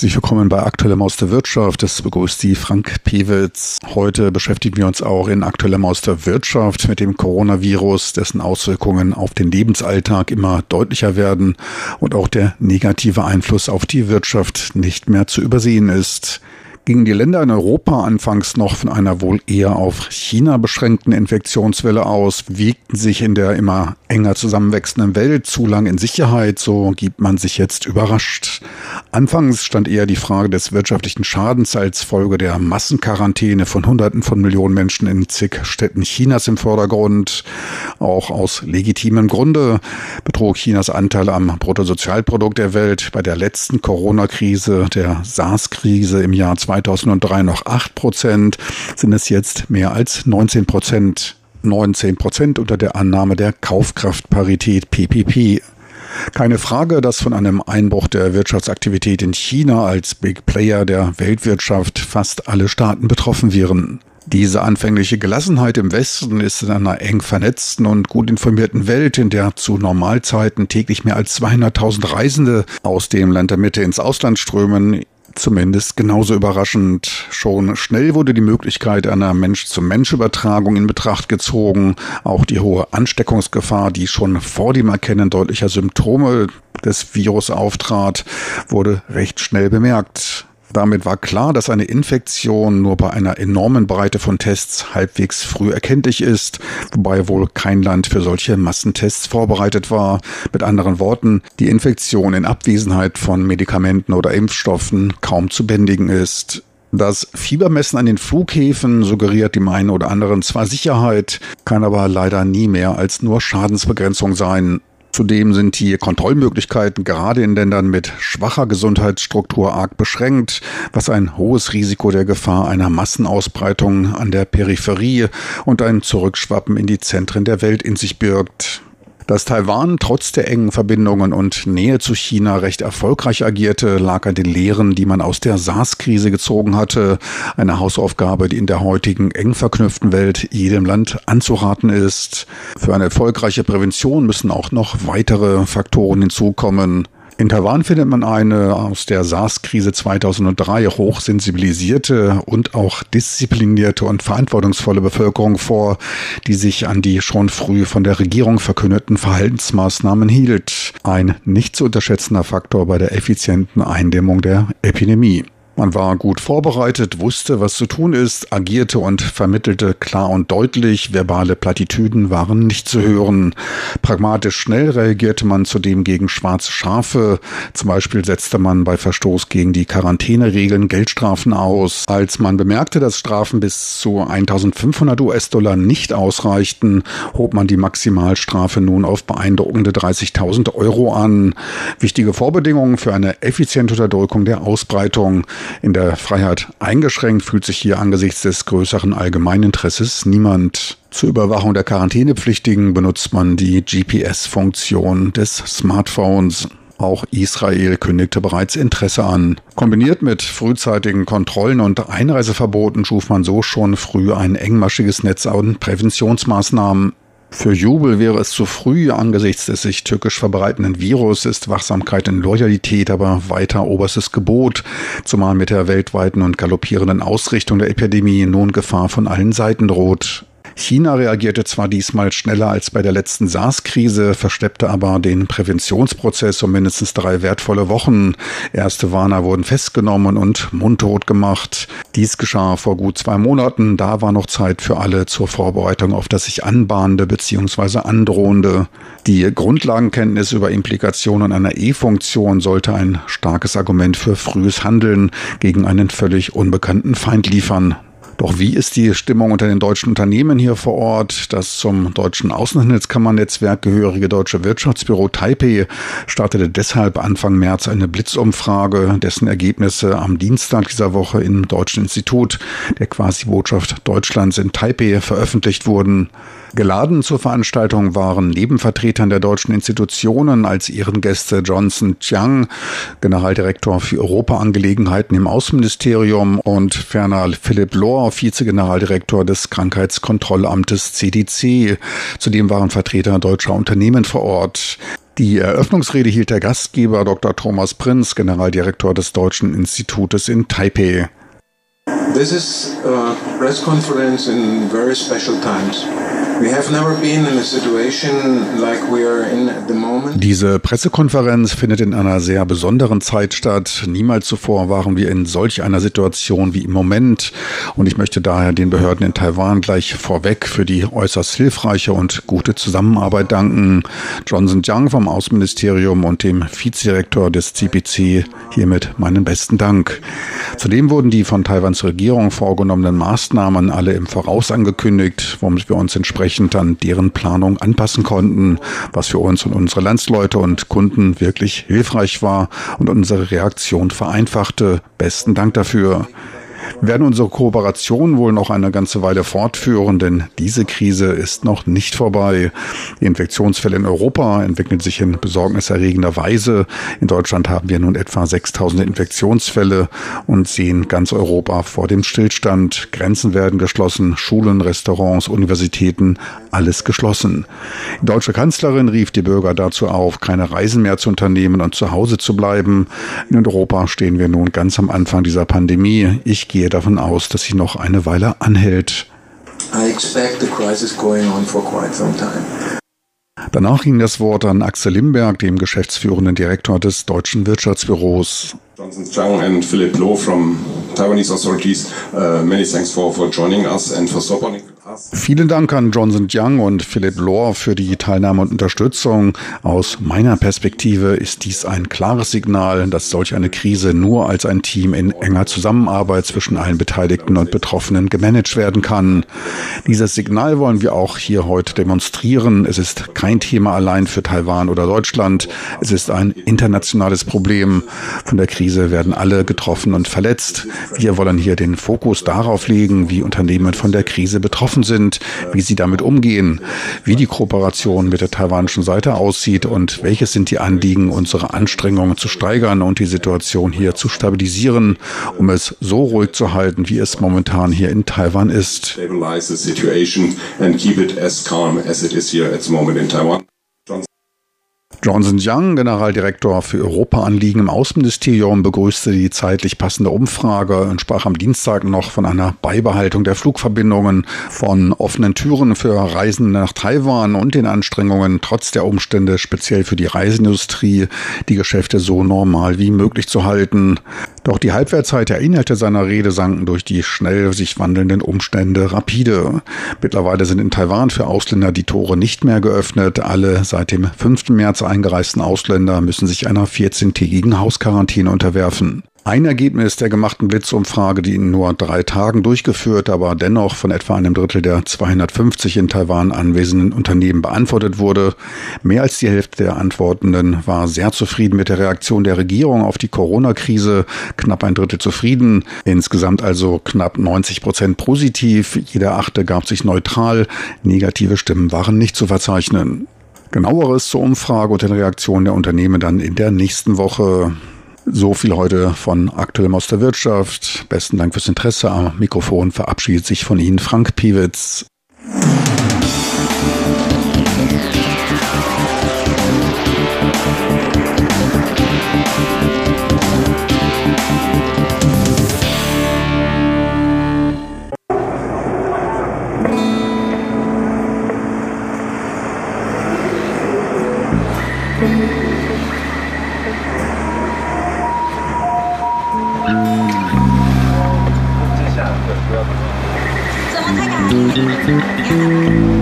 Herzlich willkommen bei Aktuelle Maus der Wirtschaft. Das begrüßt die Frank Pewitz. Heute beschäftigen wir uns auch in Aktuelle Maus der Wirtschaft mit dem Coronavirus, dessen Auswirkungen auf den Lebensalltag immer deutlicher werden und auch der negative Einfluss auf die Wirtschaft nicht mehr zu übersehen ist gingen die Länder in Europa anfangs noch von einer wohl eher auf China beschränkten Infektionswelle aus, wiegten sich in der immer enger zusammenwächsenden Welt zu lang in Sicherheit, so gibt man sich jetzt überrascht. Anfangs stand eher die Frage des wirtschaftlichen Schadens als Folge der Massenquarantäne von Hunderten von Millionen Menschen in zig Städten Chinas im Vordergrund. Auch aus legitimem Grunde betrug Chinas Anteil am Bruttosozialprodukt der Welt bei der letzten Corona-Krise, der SARS-Krise im Jahr 2000 2003 noch 8 Prozent, sind es jetzt mehr als 19 Prozent. 19 Prozent unter der Annahme der Kaufkraftparität PPP. Keine Frage, dass von einem Einbruch der Wirtschaftsaktivität in China als Big Player der Weltwirtschaft fast alle Staaten betroffen wären. Diese anfängliche Gelassenheit im Westen ist in einer eng vernetzten und gut informierten Welt, in der zu Normalzeiten täglich mehr als 200.000 Reisende aus dem Land der Mitte ins Ausland strömen, zumindest genauso überraschend. Schon schnell wurde die Möglichkeit einer Mensch-zu-Mensch-Übertragung in Betracht gezogen. Auch die hohe Ansteckungsgefahr, die schon vor dem Erkennen deutlicher Symptome des Virus auftrat, wurde recht schnell bemerkt. Damit war klar, dass eine Infektion nur bei einer enormen Breite von Tests halbwegs früh erkenntlich ist, wobei wohl kein Land für solche Massentests vorbereitet war. Mit anderen Worten, die Infektion in Abwesenheit von Medikamenten oder Impfstoffen kaum zu bändigen ist. Das Fiebermessen an den Flughäfen suggeriert dem einen oder anderen zwar Sicherheit, kann aber leider nie mehr als nur Schadensbegrenzung sein. Zudem sind die Kontrollmöglichkeiten gerade in Ländern mit schwacher Gesundheitsstruktur arg beschränkt, was ein hohes Risiko der Gefahr einer Massenausbreitung an der Peripherie und ein Zurückschwappen in die Zentren der Welt in sich birgt. Dass Taiwan trotz der engen Verbindungen und Nähe zu China recht erfolgreich agierte, lag an den Lehren, die man aus der SARS-Krise gezogen hatte. Eine Hausaufgabe, die in der heutigen eng verknüpften Welt jedem Land anzuraten ist. Für eine erfolgreiche Prävention müssen auch noch weitere Faktoren hinzukommen. In Taiwan findet man eine aus der SARS-Krise 2003 hochsensibilisierte und auch disziplinierte und verantwortungsvolle Bevölkerung vor, die sich an die schon früh von der Regierung verkündeten Verhaltensmaßnahmen hielt. Ein nicht zu unterschätzender Faktor bei der effizienten Eindämmung der Epidemie. Man war gut vorbereitet, wusste, was zu tun ist, agierte und vermittelte klar und deutlich. Verbale Plattitüden waren nicht zu hören. Pragmatisch schnell reagierte man zudem gegen schwarze Schafe. Zum Beispiel setzte man bei Verstoß gegen die Quarantäneregeln Geldstrafen aus. Als man bemerkte, dass Strafen bis zu 1500 US-Dollar nicht ausreichten, hob man die Maximalstrafe nun auf beeindruckende 30.000 Euro an. Wichtige Vorbedingungen für eine effiziente Unterdrückung der Ausbreitung. In der Freiheit eingeschränkt fühlt sich hier angesichts des größeren Allgemeininteresses niemand. Zur Überwachung der Quarantänepflichtigen benutzt man die GPS-Funktion des Smartphones. Auch Israel kündigte bereits Interesse an. Kombiniert mit frühzeitigen Kontrollen und Einreiseverboten schuf man so schon früh ein engmaschiges Netz an Präventionsmaßnahmen. Für Jubel wäre es zu früh. Angesichts des sich türkisch verbreitenden Virus ist Wachsamkeit und Loyalität aber weiter oberstes Gebot, zumal mit der weltweiten und galoppierenden Ausrichtung der Epidemie nun Gefahr von allen Seiten droht. China reagierte zwar diesmal schneller als bei der letzten SARS-Krise, versteppte aber den Präventionsprozess um mindestens drei wertvolle Wochen. Erste Warner wurden festgenommen und mundtot gemacht. Dies geschah vor gut zwei Monaten. Da war noch Zeit für alle zur Vorbereitung auf das sich anbahnende bzw. androhende. Die Grundlagenkenntnis über Implikationen einer E-Funktion sollte ein starkes Argument für frühes Handeln gegen einen völlig unbekannten Feind liefern. Doch wie ist die Stimmung unter den deutschen Unternehmen hier vor Ort? Das zum deutschen Außenhandelskammernetzwerk gehörige deutsche Wirtschaftsbüro Taipei startete deshalb Anfang März eine Blitzumfrage, dessen Ergebnisse am Dienstag dieser Woche im Deutschen Institut der Quasi-Botschaft Deutschlands in Taipei veröffentlicht wurden. Geladen zur Veranstaltung waren neben Vertretern der deutschen Institutionen als Ehrengäste Johnson Chiang, Generaldirektor für Europaangelegenheiten im Außenministerium und ferner Philipp Lohr, Vizegeneraldirektor des Krankheitskontrollamtes CDC. Zudem waren Vertreter deutscher Unternehmen vor Ort. Die Eröffnungsrede hielt der Gastgeber Dr. Thomas Prinz, Generaldirektor des Deutschen Institutes in Taipei. This is a press conference in very special times. Diese Pressekonferenz findet in einer sehr besonderen Zeit statt. Niemals zuvor waren wir in solch einer Situation wie im Moment. Und ich möchte daher den Behörden in Taiwan gleich vorweg für die äußerst hilfreiche und gute Zusammenarbeit danken. Johnson Jiang vom Außenministerium und dem Vizedirektor des CPC hiermit meinen besten Dank. Zudem wurden die von Taiwans Regierung vorgenommenen Maßnahmen alle im Voraus angekündigt, womit wir uns entsprechend entsprechend dann deren Planung anpassen konnten, was für uns und unsere Landsleute und Kunden wirklich hilfreich war und unsere Reaktion vereinfachte. Besten Dank dafür. Werden unsere Kooperation wohl noch eine ganze Weile fortführen, denn diese Krise ist noch nicht vorbei. Die Infektionsfälle in Europa entwickeln sich in besorgniserregender Weise. In Deutschland haben wir nun etwa 6000 Infektionsfälle und sehen ganz Europa vor dem Stillstand. Grenzen werden geschlossen, Schulen, Restaurants, Universitäten, alles geschlossen. Die deutsche Kanzlerin rief die Bürger dazu auf, keine Reisen mehr zu unternehmen und zu Hause zu bleiben. In Europa stehen wir nun ganz am Anfang dieser Pandemie. Ich gehe davon aus, dass sie noch eine Weile anhält. Danach ging das Wort an Axel Limberg, dem geschäftsführenden Direktor des Deutschen Wirtschaftsbüros. Johnson Zhang and Philip Loh from Taiwanese authorities, uh, many thanks for, for joining us and for supporting Vielen Dank an Johnson Young und Philipp Lohr für die Teilnahme und Unterstützung. Aus meiner Perspektive ist dies ein klares Signal, dass solch eine Krise nur als ein Team in enger Zusammenarbeit zwischen allen Beteiligten und Betroffenen gemanagt werden kann. Dieses Signal wollen wir auch hier heute demonstrieren. Es ist kein Thema allein für Taiwan oder Deutschland. Es ist ein internationales Problem. Von der Krise werden alle getroffen und verletzt. Wir wollen hier den Fokus darauf legen, wie Unternehmen von der Krise betroffen betroffen sind, wie sie damit umgehen, wie die Kooperation mit der taiwanischen Seite aussieht und welches sind die Anliegen, unsere Anstrengungen zu steigern und die Situation hier zu stabilisieren, um es so ruhig zu halten, wie es momentan hier in Taiwan ist. Johnson Young, Generaldirektor für Europaanliegen im Außenministerium, begrüßte die zeitlich passende Umfrage und sprach am Dienstag noch von einer Beibehaltung der Flugverbindungen, von offenen Türen für Reisende nach Taiwan und den Anstrengungen, trotz der Umstände speziell für die Reiseindustrie, die Geschäfte so normal wie möglich zu halten. Doch die Halbwertzeit der Inhalte seiner Rede sanken durch die schnell sich wandelnden Umstände rapide. Mittlerweile sind in Taiwan für Ausländer die Tore nicht mehr geöffnet. Alle seit dem 5. März eingereisten Ausländer müssen sich einer 14-tägigen Hausquarantäne unterwerfen. Ein Ergebnis der gemachten Blitzumfrage, die in nur drei Tagen durchgeführt, aber dennoch von etwa einem Drittel der 250 in Taiwan anwesenden Unternehmen beantwortet wurde. Mehr als die Hälfte der Antwortenden war sehr zufrieden mit der Reaktion der Regierung auf die Corona-Krise, knapp ein Drittel zufrieden, insgesamt also knapp 90 Prozent positiv, jeder Achte gab sich neutral, negative Stimmen waren nicht zu verzeichnen. Genaueres zur Umfrage und den Reaktionen der Unternehmen dann in der nächsten Woche. So viel heute von Aktuellem aus der Wirtschaft. Besten Dank fürs Interesse. Am Mikrofon verabschiedet sich von Ihnen Frank Piewitz. 嗯。